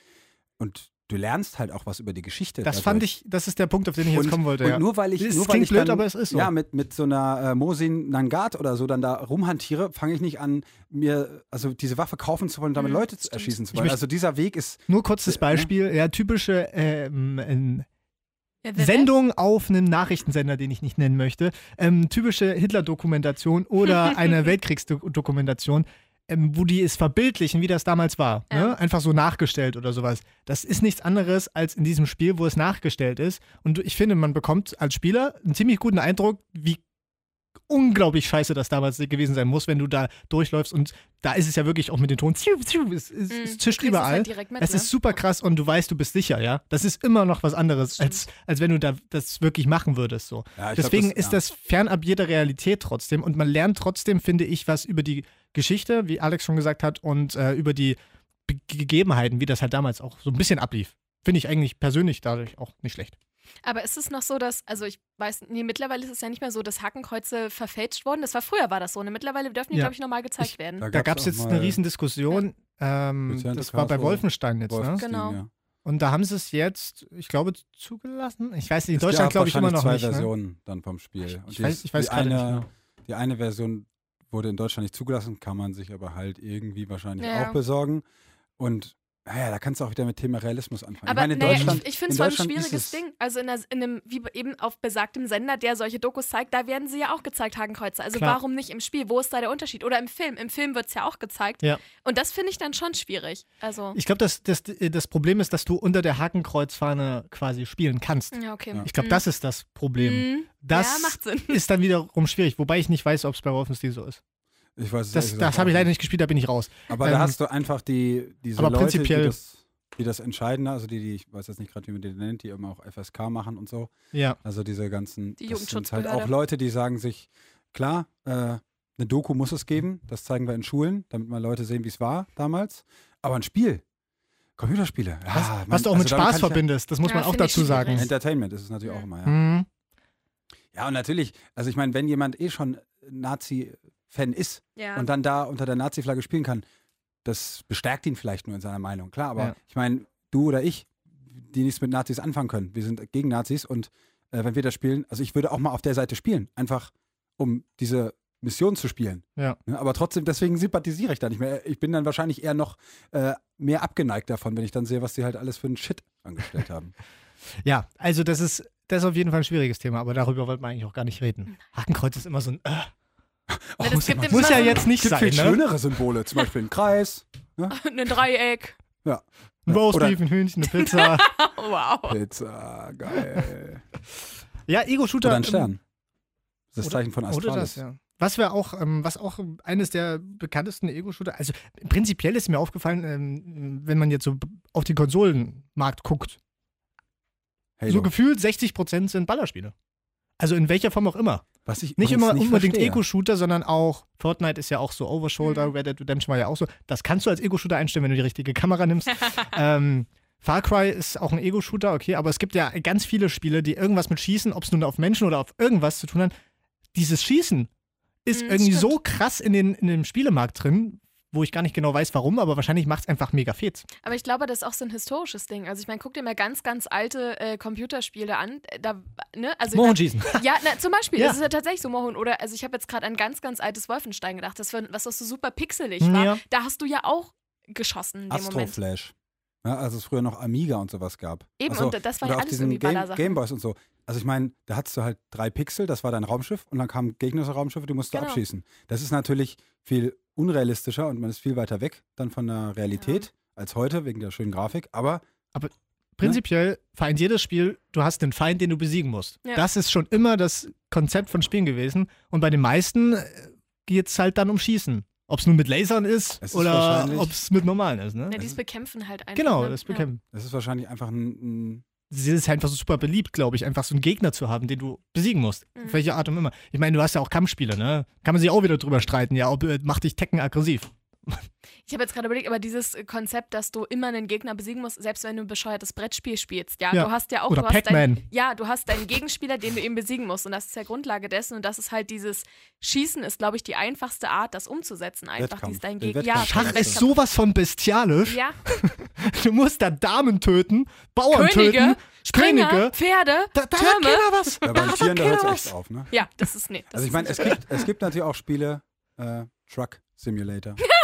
Und du lernst halt auch was über die Geschichte. Das fand dadurch. ich, das ist der Punkt, auf den ich jetzt und, kommen wollte. und ja. nur weil ich, Es nur weil klingt ich blöd, dann, aber es ist so. Ja, mit, mit so einer äh, Mosin Nangat oder so dann da rumhantiere, fange ich nicht an, mir, also diese Waffe kaufen zu wollen und damit Mhm, Leute zu erschießen zu wollen. Also dieser Weg ist, Nur kurzes Ja. Beispiel, ja, typische ähm, ähm, wer- Sendung auf einem Nachrichtensender, den ich nicht nennen möchte. Ähm, typische Hitler-Dokumentation oder *laughs* eine Weltkriegsdokumentation, ähm, wo die es verbildlichen, wie das damals war. Ja. Ne? Einfach so nachgestellt oder sowas. Das ist nichts anderes als in diesem Spiel, wo es nachgestellt ist. Und ich finde, man bekommt als Spieler einen ziemlich guten Eindruck, wie unglaublich scheiße das damals gewesen sein muss, wenn du da durchläufst. Und da ist es ja wirklich auch mit dem Ton, ziu, ziu, es, es, Mhm, es zischt überall. halt direkt mit, Es ne? ist super krass und du weißt, du bist sicher, ja. Das ist immer noch was anderes, als, als wenn du da das wirklich machen würdest. So. ja, ich glaub, Deswegen das, ist das fernab jeder Realität trotzdem und man lernt trotzdem, finde ich, was über die Geschichte, wie Alex schon gesagt hat, und äh, über die Be Gegebenheiten, wie das halt damals auch so ein bisschen ablief. Finde ich eigentlich persönlich dadurch auch nicht schlecht. Aber ist es noch so, dass, also ich weiß, nee, mittlerweile ist es ja nicht mehr so, dass Hakenkreuze verfälscht wurden. Das war früher, war das so. Ne? Mittlerweile dürfen die, Ja. glaube ich, nochmal gezeigt Ich- werden. Da gab es jetzt eine riesen Diskussion. Ähm, das war bei Wolfenstein jetzt, ne? Wolfenstein, Genau. ja. Und da haben sie es jetzt, ich glaube, zugelassen. Ich weiß nicht, in Es Deutschland glaube ich immer noch zwei nicht. Ne? Versionen dann vom Spiel. Und Ich die weiß- ich weiß die gerade nicht eine, genau. Die eine Version wurde in Deutschland nicht zugelassen, kann man sich aber halt irgendwie wahrscheinlich Ja. auch besorgen. Und naja, da kannst du auch wieder mit Thema Realismus anfangen. Aber ich naja, Deutschland, ich, ich finde in es voll ein schwieriges es- Ding. Also in, einer, in einem, wie eben auf besagtem Sender, der solche Dokus zeigt, da werden sie ja auch gezeigt, Hakenkreuze. Also Klar. warum nicht im Spiel? Wo ist da der Unterschied? Oder im Film. Im Film wird es ja auch gezeigt. Ja. Und das finde ich dann schon schwierig. Also. Ich glaube, das, das, das Problem ist, dass du unter der Hakenkreuzfahne quasi spielen kannst. Ja, okay. Ja. Ich glaube, Mhm. das ist das Problem. Mhm. Das ja, macht Sinn. ist dann wiederum schwierig, wobei ich nicht weiß, ob es bei Wolfenstein so ist. Ich weiß es Das, das habe ich leider nicht gespielt, da bin ich raus. Aber Ähm, da hast du einfach die, diese aber Leute, prinzipiell- die das, die das entscheiden, also die, die, ich weiß jetzt nicht gerade, wie man die nennt, die immer auch FSK machen und so. Ja. Also diese ganzen, Die das sind halt auch Leute, die sagen sich, klar, äh, eine Doku muss es geben, das zeigen wir in Schulen, damit mal Leute sehen, wie es war damals. Aber ein Spiel, Computerspiele, Was, ja, man- was du auch also mit Spaß verbindest, das muss Ja, man auch dazu sagen. schwierig. Entertainment ist es natürlich auch immer, ja. Mhm. Ja, und natürlich, also ich meine, wenn jemand eh schon Nazi-Fan ist Ja. und dann da unter der Nazi-Flagge spielen kann, das bestärkt ihn vielleicht nur in seiner Meinung. Klar, aber Ja. ich meine, du oder ich, die nichts mit Nazis anfangen können, wir sind gegen Nazis und äh, wenn wir das spielen, also ich würde auch mal auf der Seite spielen, einfach um diese Mission zu spielen. Ja. Ne, aber trotzdem, deswegen sympathisiere ich da nicht mehr. Ich bin dann wahrscheinlich eher noch äh, mehr abgeneigt davon, wenn ich dann sehe, was die halt alles für einen Shit angestellt haben. *laughs* Ja, also das ist, das ist auf jeden Fall ein schwieriges Thema, aber darüber wollten wir eigentlich auch gar nicht reden. Hakenkreuz ist immer so ein. Äh, Oh, das muss ja, muss ja ein- jetzt nicht es gibt sein, viel ne? schönere Symbole, zum Beispiel ein Kreis, *laughs* Ein Dreieck. Ein Roastbeef, Oder- ein Hühnchen, eine Pizza. *laughs* Wow. Pizza, geil. ja, Ego-Shooter. Oder ein ähm, Stern. Das Oder- Zeichen von Astralis. Oder das, ja. Was wir auch, ähm, was auch eines der bekanntesten Ego-Shooter, also prinzipiell ist mir aufgefallen, ähm, wenn man jetzt so auf den Konsolenmarkt guckt, Halo. so gefühlt 60% sind Ballerspiele. Also in welcher Form auch immer. Was ich Nicht immer unbedingt verstehe. Ego-Shooter, sondern auch Fortnite ist ja auch so Overshoulder, Mhm. Red Dead Redemption war ja auch so. Das kannst du als Ego-Shooter einstellen, wenn du die richtige Kamera nimmst. *laughs* ähm, Far Cry ist auch ein Ego-Shooter, okay, aber es gibt ja ganz viele Spiele, die irgendwas mit Schießen, ob es nun auf Menschen oder auf irgendwas zu tun hat. Dieses Schießen ist Mhm, irgendwie stimmt. so krass in, den, in dem Spielemarkt drin, wo ich gar nicht genau weiß, warum, aber wahrscheinlich macht es einfach mega fett. Aber ich glaube, das ist auch so ein historisches Ding. Also ich meine, guck dir mal ganz, ganz alte äh, Computerspiele an. Äh, Da, ne? also, Mohn schießen. *laughs* Ja, na, zum Beispiel. Ja. Das ist ja tatsächlich so, Mohun. Oder, also ich habe jetzt gerade an ganz, ganz altes Wolfenstein gedacht, das war, was das so super pixelig war. Ja. Da hast du ja auch geschossen. Astroflash. Ja, als es früher noch Amiga und sowas gab. Eben, Also, und das war oder ja alles diesen irgendwie Game. Gameboys und so. Also ich meine, da hattest du halt drei Pixel, das war dein Raumschiff und dann kamen gegnerische Raumschiffe, die musst du Genau. abschießen. Das ist natürlich viel unrealistischer und man ist viel weiter weg dann von der Realität als heute, wegen der schönen Grafik. Aber Prinzipiell vereint jedes Spiel, du hast einen Feind, den du besiegen musst. Ja. Das ist schon immer das Konzept von Spielen gewesen. Und bei den meisten geht es halt dann um Schießen. Ob es nun mit Lasern ist, ist oder ob es mit normalen ist. Ne? Ja, die bekämpfen halt einfach. genau, ne? das Ja. bekämpfen. es ist wahrscheinlich einfach ein, ein Es ist einfach so super beliebt, glaube ich, einfach so einen Gegner zu haben, den du besiegen musst. Mhm. Welche Art auch immer. Ich meine, du hast ja auch Kampfspiele, ne? Kann man sich auch wieder drüber streiten, ja, ob äh, macht dich Tekken aggressiv. Ich habe jetzt gerade überlegt, aber dieses Konzept, dass du immer einen Gegner besiegen musst, selbst wenn du ein bescheuertes Brettspiel spielst, ja, Ja. du hast ja auch Oder du hast Pac-Man. dein, ja, du hast deinen Gegenspieler, den du eben besiegen musst und das ist ja Grundlage dessen und das ist halt dieses Schießen ist, glaube ich, die einfachste Art, das umzusetzen, einfach dieses dein Der Gegner. Ja. Schach ist sowas von bestialisch. ja, *laughs* Du musst da Damen töten, Bauern Könige, töten, Springer, Könige. Pferde, Da, da hat Türme. keiner was. Ja, Da beim hat Tieren, hört es echt auf, ne? Ja, das ist nee. Das Also ich meine, es gibt, es gibt natürlich auch Spiele, äh, Truck Simulator, *laughs*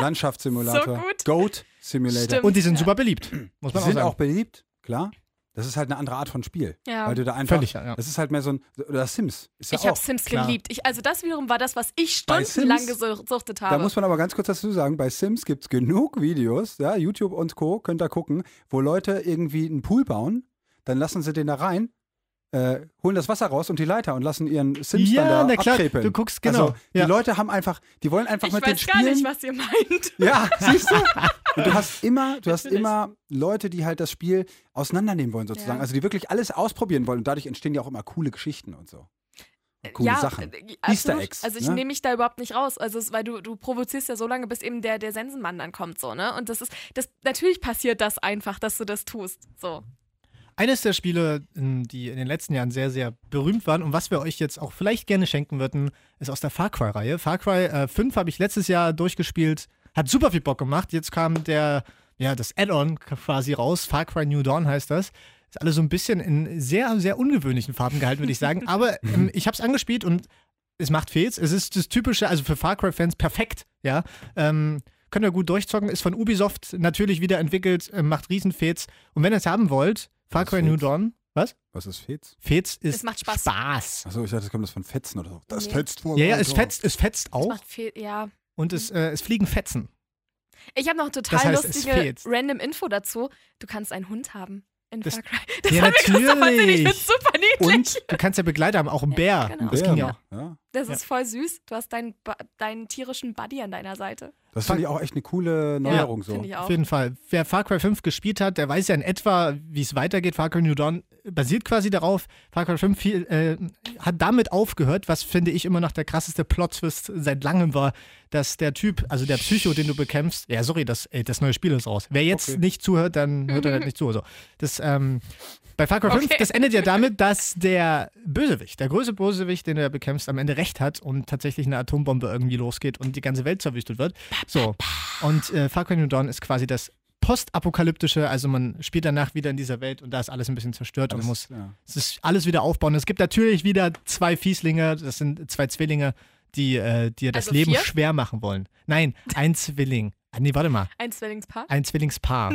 Landschaftssimulator, So gut. Goat Simulator. Stimmt. Und die sind Ja. super beliebt. Muss Die man auch sind sagen. auch beliebt, klar. Das ist halt eine andere Art von Spiel. Ja. Weil du da einfach. Völlig, ja, ja. Das ist halt mehr so ein. Oder Sims. Ist ja Ich habe. Sims klar. geliebt. Ich, also das wiederum war das, was ich stundenlang Sims- gesuchtet Da habe. muss man aber ganz kurz dazu sagen, bei Sims gibt es genug Videos, ja, YouTube und Co. könnt ihr gucken, wo Leute irgendwie einen Pool bauen, dann lassen sie den da rein, äh, holen das Wasser raus und die Leiter und lassen ihren Sims Ja, dann da na klar, abkrepeln. du guckst, genau, Also, die ja. Leute haben einfach, die wollen einfach ich mit den weiß gar Spielen. nicht, was ihr meint. Ja, *laughs* siehst du? Und du hast immer, du hast immer Leute, die halt das Spiel auseinandernehmen wollen, sozusagen. Ja. Also die wirklich alles ausprobieren wollen. Und dadurch entstehen ja auch immer coole Geschichten und so. Coole ja, Sachen. äh, Easter. Eggs, Also ich ne? nehme mich da überhaupt nicht raus. Also es, weil du, du provozierst ja so lange, bis eben der, der Sensenmann dann kommt, so, ne? Und das ist, das, natürlich passiert das einfach, dass du das tust. So. Eines der Spiele, die in den letzten Jahren sehr, sehr berühmt waren und was wir euch jetzt auch vielleicht gerne schenken würden, ist aus der Far Cry-Reihe. Far Cry äh, 5 habe ich letztes Jahr durchgespielt, hat super viel Bock gemacht. Jetzt kam der, ja, das Add-on quasi raus. Far Cry New Dawn heißt das. Ist alles so ein bisschen in sehr, sehr ungewöhnlichen Farben gehalten, würde ich sagen. *laughs* Aber ähm, ich habe es angespielt und es macht Fehls. Es ist das typische, also für Far Cry-Fans perfekt, ja. Ähm, könnt ihr gut durchzocken, ist von Ubisoft natürlich wieder entwickelt, äh, macht Riesenfets. Und wenn ihr es haben wollt, Far Was Cry New? Dawn, was? Was ist Fetz? Fets ist Es macht Spaß. Spaß. Achso, ich dachte, das kommt das von Fetzen oder so. Das Nee. fetzt wohl. Ja, ja, es fetzt, es fetzt auch macht viel, ja. und es, äh, es fliegen Fetzen. Ich habe noch total Das heißt, es lustige random Info dazu. Du kannst einen Hund haben in Das- Far Cry. *laughs* Das Ja, hat mir gerade so natürlich. Ich find's super niedlich. Und du kannst ja Begleiter haben, auch ein Bär. genau. Das Bär, ging ja auch. ja. Das Ja. ist voll süß. Du hast deinen, deinen tierischen Buddy an deiner Seite. Das finde ich auch echt eine coole Neuerung so. Ich auch. Auf jeden Fall. Wer Far Cry 5 gespielt hat, der weiß ja in etwa, wie es weitergeht. Far Cry New Dawn basiert quasi darauf. Far Cry 5 viel, äh, hat damit aufgehört, was finde ich immer noch der krasseste Plot-Twist seit langem war, dass der Typ, also der Psycho, den du bekämpfst, ja, sorry, das, ey, das neue Spiel ist raus. Wer jetzt Okay. nicht zuhört, dann hört er halt nicht zu. So. Das, ähm, bei Far Cry 5, Okay. das endet ja *laughs* damit, dass der Bösewicht, der größte Bösewicht, den du ja bekämpfst, am Ende recht hat und tatsächlich eine Atombombe irgendwie losgeht und die ganze Welt zerwüstet wird. So. Und äh, Far Cry New Dawn ist quasi das postapokalyptische, also man spielt danach wieder in dieser Welt und da ist alles ein bisschen zerstört und Alles- muss ja. es ist alles wieder aufbauen. Es gibt natürlich wieder zwei Fieslinge, das sind zwei Zwillinge, die äh, dir das Also Leben vier? schwer machen wollen. Nein, ein *laughs* Zwilling. Ah, nee, warte mal. Ein Zwillingspaar. Ein Zwillingspaar.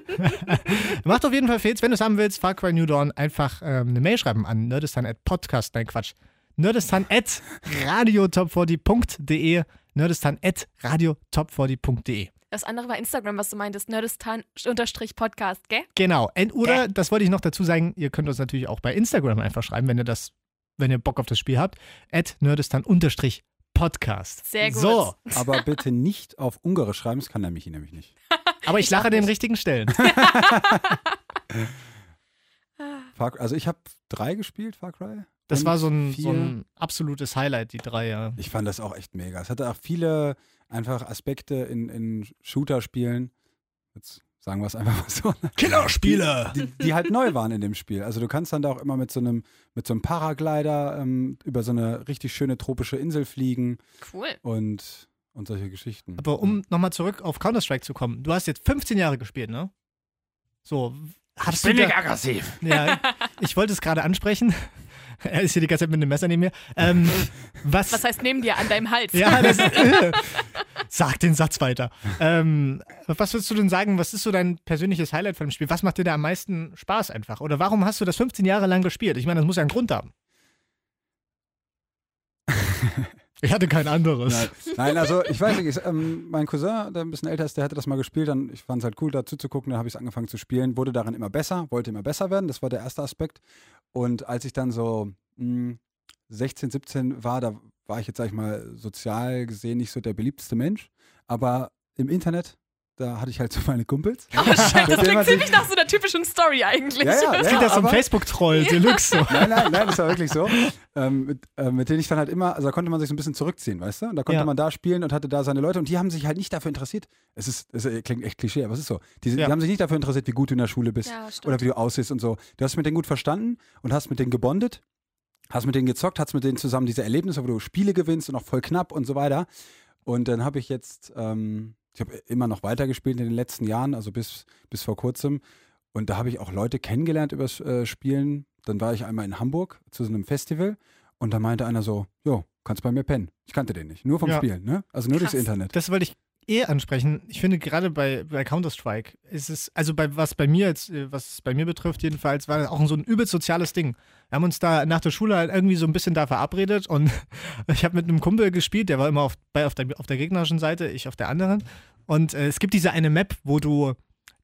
*laughs* *laughs* Macht auf jeden Fall Fehls. Wenn du es haben willst, Far Cry New Dawn, einfach ähm, eine Mail schreiben an nerdistan at podcast. Nein, Quatsch. Nerdistan at radiotop40.de. Nerdistan at radiotop40.de. Das andere war Instagram, was du meintest. Nerdistan-Podcast, gell? Genau. Und, oder, das wollte ich noch dazu sagen, ihr könnt uns natürlich auch bei Instagram einfach schreiben, wenn ihr das, wenn ihr Bock auf das Spiel habt. At nerdistan-podcast. Sehr gut. So, *laughs* Aber bitte nicht auf Ungarisch schreiben, das kann der Michi nämlich nicht. *laughs* aber ich, Ich lache an den richtigen Stellen. *laughs* Also ich habe drei gespielt, Far Cry. Das war so ein, so ein absolutes Highlight, die drei, ja. Ich fand das auch echt mega. Es hatte auch viele einfach Aspekte in, in Shooter-Spielen. Jetzt sagen wir es einfach mal so. Killerspiele! Die, die halt neu waren in dem Spiel. Also du kannst dann da auch immer mit so einem, mit so einem Paraglider ähm, über so eine richtig schöne tropische Insel fliegen Cool. und, und solche Geschichten. Aber um nochmal zurück auf Counter-Strike zu kommen, du hast jetzt 15 Jahre gespielt, ne? So, hast du da, aggressiv. ja, ich wollte es gerade ansprechen. *laughs* Er ist hier die ganze Zeit mit einem Messer neben mir. Ähm, *laughs* was, Was heißt neben dir an deinem Hals? Ja, das äh, *laughs* *laughs* Sag den Satz weiter. Ähm, was würdest du denn sagen, was ist so dein persönliches Highlight von dem Spiel? Was macht dir da am meisten Spaß einfach? Oder warum hast du das 15 Jahre lang gespielt? Ich meine, das muss ja einen Grund haben. Ich hatte kein anderes. Nein, nein, also ich weiß nicht, ich, ähm, mein Cousin, der ein bisschen älter ist, der hatte das mal gespielt, dann, ich fand es halt cool, dazu zu gucken, dann habe ich es angefangen zu spielen, wurde darin immer besser, wollte immer besser werden, das war der erste Aspekt. Und als ich dann so mh, 16, 17 war, da war ich jetzt, sag ich mal, sozial gesehen nicht so der beliebteste Mensch, aber im Internet da hatte ich halt so meine Kumpels. Oh shit, das klingt ziemlich nach so einer typischen Story eigentlich. Ja, ja, Das klingt ja, das so ein Facebook-Troll, Deluxe. So. Nein, nein, nein, das war wirklich so. Ähm, mit, äh, mit denen ich dann halt immer, also da konnte man sich so ein bisschen zurückziehen, weißt du? Und da konnte Ja. man da spielen und hatte da seine Leute und die haben sich halt nicht dafür interessiert. Es ist, es klingt echt Klischee, aber es ist so. Die, sind- Ja. die haben sich nicht dafür interessiert, wie gut du in der Schule bist Ja, oder wie du aussiehst und so. Du hast mit denen gut verstanden und hast mit denen gebondet, hast mit denen gezockt, hast mit denen zusammen diese Erlebnisse, wo du Spiele gewinnst und auch voll knapp und so weiter. Und dann habe ich jetzt, ähm, ich habe immer noch weitergespielt in den letzten Jahren, also bis, bis vor kurzem. Und da habe ich auch Leute kennengelernt übers äh, Spielen. Dann war ich einmal in Hamburg zu so einem Festival und da meinte einer so, jo, kannst bei mir pennen. Ich kannte den nicht, nur vom Ja. Spielen, ne? Also nur durchs Krass. Internet. Das wollte ich eh ansprechen. Ich finde gerade bei, bei Counter-Strike ist es, also bei was bei mir jetzt, äh, was bei mir betrifft jedenfalls, war auch so ein übel soziales Ding. Wir haben uns da nach der Schule halt irgendwie so ein bisschen da verabredet und *laughs* ich habe mit einem Kumpel gespielt, der war immer auf, bei, auf, der, auf der gegnerischen Seite, ich auf der anderen. Und äh, es gibt diese eine Map, wo du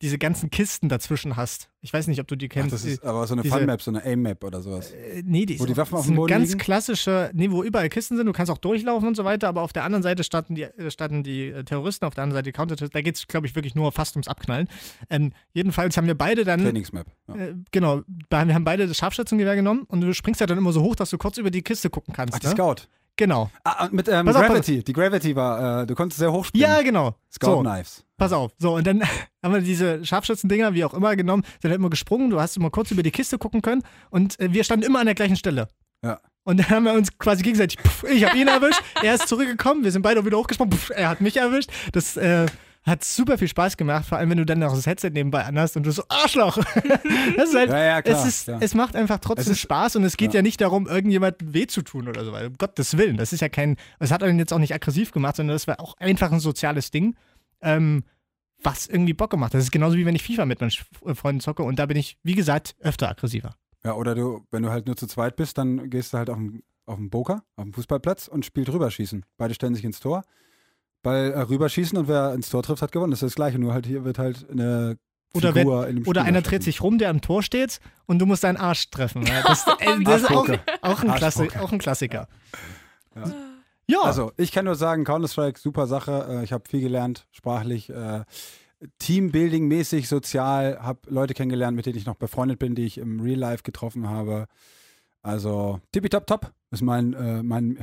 diese ganzen Kisten dazwischen hast. Ich weiß nicht, ob du die Ach, kennst. das ist aber so eine diese- Fun-Map, so eine Aim-Map oder sowas. Äh, nee, die Wo ist die Waffen auf dem Boden ganz liegen? klassischer, nee, wo überall Kisten sind, du kannst auch durchlaufen und so weiter, aber auf der anderen Seite standen die, äh, standen die äh, Terroristen, auf der anderen Seite die counter Da geht es, glaube ich, wirklich nur fast ums Abknallen. Ähm, jedenfalls haben wir beide dann, Trainingsmap. Ja. äh, genau, wir haben beide das Scharfschützengewehr genommen und du springst ja dann immer so hoch, dass du kurz über die Kiste gucken kannst. Ach, die ne? Scout. Genau. Ah, und mit ähm, Pass auf, Gravity. Die Gravity war, äh, du konntest sehr hoch springen. Ja, genau. Scout So, Knives. pass auf. So, und dann *laughs* haben wir diese Scharfschützendinger, wie auch immer, genommen, sind halt immer gesprungen, du hast immer kurz über die Kiste gucken können und äh, wir standen immer an der gleichen Stelle. Ja. Und dann haben wir uns quasi gegenseitig, pff, *laughs* ich habe ihn erwischt, er ist zurückgekommen, wir sind beide wieder hochgesprungen, pff, *laughs* er hat mich erwischt. Das äh, hat super viel Spaß gemacht, vor allem wenn du dann noch das Headset nebenbei anhast und du so, Arschloch. *laughs* das ist halt, Ja, ja, klar. es, ist, ja. es macht einfach trotzdem ist- Spaß und es geht ja. nicht darum, irgendjemandem weh zu tun oder so, weil, um Gottes Willen. Das ist ja kein, es hat einen jetzt auch nicht aggressiv gemacht, sondern das war auch einfach ein soziales Ding, ähm, was irgendwie Bock gemacht. Das ist genauso wie wenn ich FIFA mit meinen äh, Freunden zocke und da bin ich, wie gesagt, öfter aggressiver. Ja, oder du, wenn du halt nur zu zweit bist, dann gehst du halt auf den, auf den Boker, auf den Fußballplatz und spielt rüberschießen. Beide stellen sich ins Tor. Ball äh, rüberschießen und wer ins Tor trifft, hat gewonnen. Das ist das Gleiche, nur halt hier wird halt eine Oder Figur in dem Oder einer dreht sich rum, der am Tor steht und du musst deinen Arsch treffen. Ja, Das, *laughs* äh, das ist auch, auch, ein auch ein Klassiker. Ja. Ja, Also, ich kann nur sagen, Counter-Strike, super Sache. Äh, Ich habe viel gelernt, sprachlich, äh, Teambuilding-mäßig, sozial, habe Leute kennengelernt, mit denen ich noch befreundet bin, die ich im Real Life getroffen habe. Also, tippitopp top ist mein, äh, mein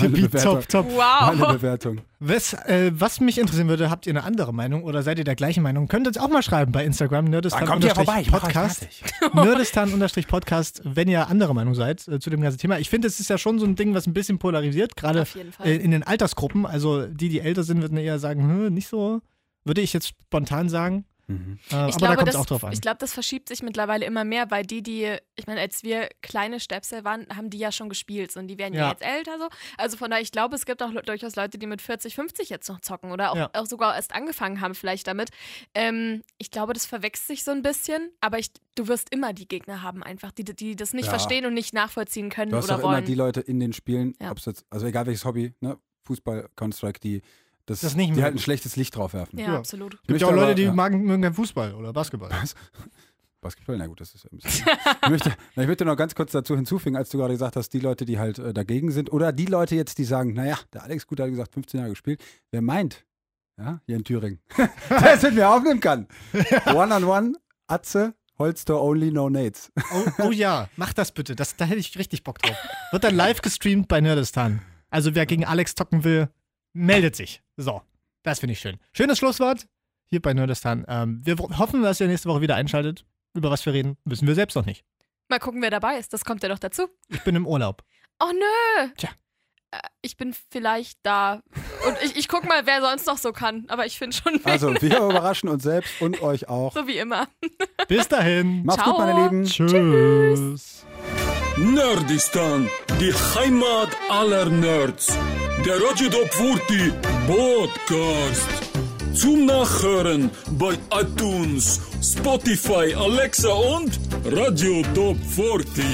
meine, Tippi, Bewertung, top, top. meine Wow. Bewertung. Was, äh, was mich interessieren würde, habt ihr eine andere Meinung oder seid ihr der gleichen Meinung? Könnt ihr uns auch mal schreiben bei Instagram, Nerdistan-Podcast. Nerdistan-Podcast, *laughs* wenn ihr andere Meinung seid äh, zu dem ganzen Thema. Ich finde, es ist ja schon so ein Ding, was ein bisschen polarisiert, gerade äh, in den Altersgruppen. Also die, die älter sind, würden eher sagen, nicht so, würde ich jetzt spontan sagen. Mhm. Äh, aber Ich da glaube, kommt es auch drauf an. ich glaube, das verschiebt sich mittlerweile immer mehr, weil die, die, ich meine, als wir kleine Stöpsel waren, haben die ja schon gespielt und die werden ja, Ja. jetzt älter so. Also von daher, ich glaube, es gibt auch durchaus Leute, die mit 40, 50 jetzt noch zocken oder auch, Ja. auch sogar erst angefangen haben vielleicht damit. Ähm, ich glaube, das verwechselt sich so ein bisschen, aber ich, du wirst immer die Gegner haben einfach, die, die das nicht Ja. verstehen und nicht nachvollziehen können Du hast oder immer wollen. die Leute in den Spielen, Ja. ob's jetzt, also egal welches Hobby, ne? Fußball, Counter-Strike, die das, Das nicht die halt ein schlechtes Licht drauf werfen. ja, Ja. absolut. Es gibt ja auch Leute, aber- die ja. magen, mögen kein Fußball oder Basketball. Basketball, na gut, das ist ja ein bisschen. ich, möchte, na, ich möchte noch ganz kurz dazu hinzufügen, als du gerade gesagt hast, die Leute, die halt äh, dagegen sind, oder die Leute jetzt, die sagen, naja, der Alex Gut hat gesagt, 15 Jahre gespielt. Wer meint, ja, hier in Thüringen, *laughs* der es mit mir aufnehmen kann. One-on-one, Atze, Holster only, no nades. Oh, oh ja, mach das bitte. Das, da hätte ich richtig Bock drauf. Wird dann live gestreamt bei Nerdistan. Also wer gegen Alex zocken will, meldet sich. So, das finde ich schön. Schönes Schlusswort hier bei Nerdistan. Ähm, wir hoffen, dass ihr nächste Woche wieder einschaltet. Über was wir reden, wissen wir selbst noch nicht. Mal gucken, wer dabei ist. Das kommt ja noch dazu. Ich bin im Urlaub. Oh nö. Tja. Äh, Ich bin vielleicht da. Und ich, ich guck mal, wer sonst noch so kann. Aber ich finde schon wen. Also, wir überraschen uns selbst und euch auch. so wie immer. Bis dahin. Macht's Ciao. gut, meine Lieben. Tschüss. Nerdistan, die Heimat aller Nerds. Der Radio Top 40 Podcast. Zum Nachhören bei iTunes, Spotify, Alexa und Radio Top 40.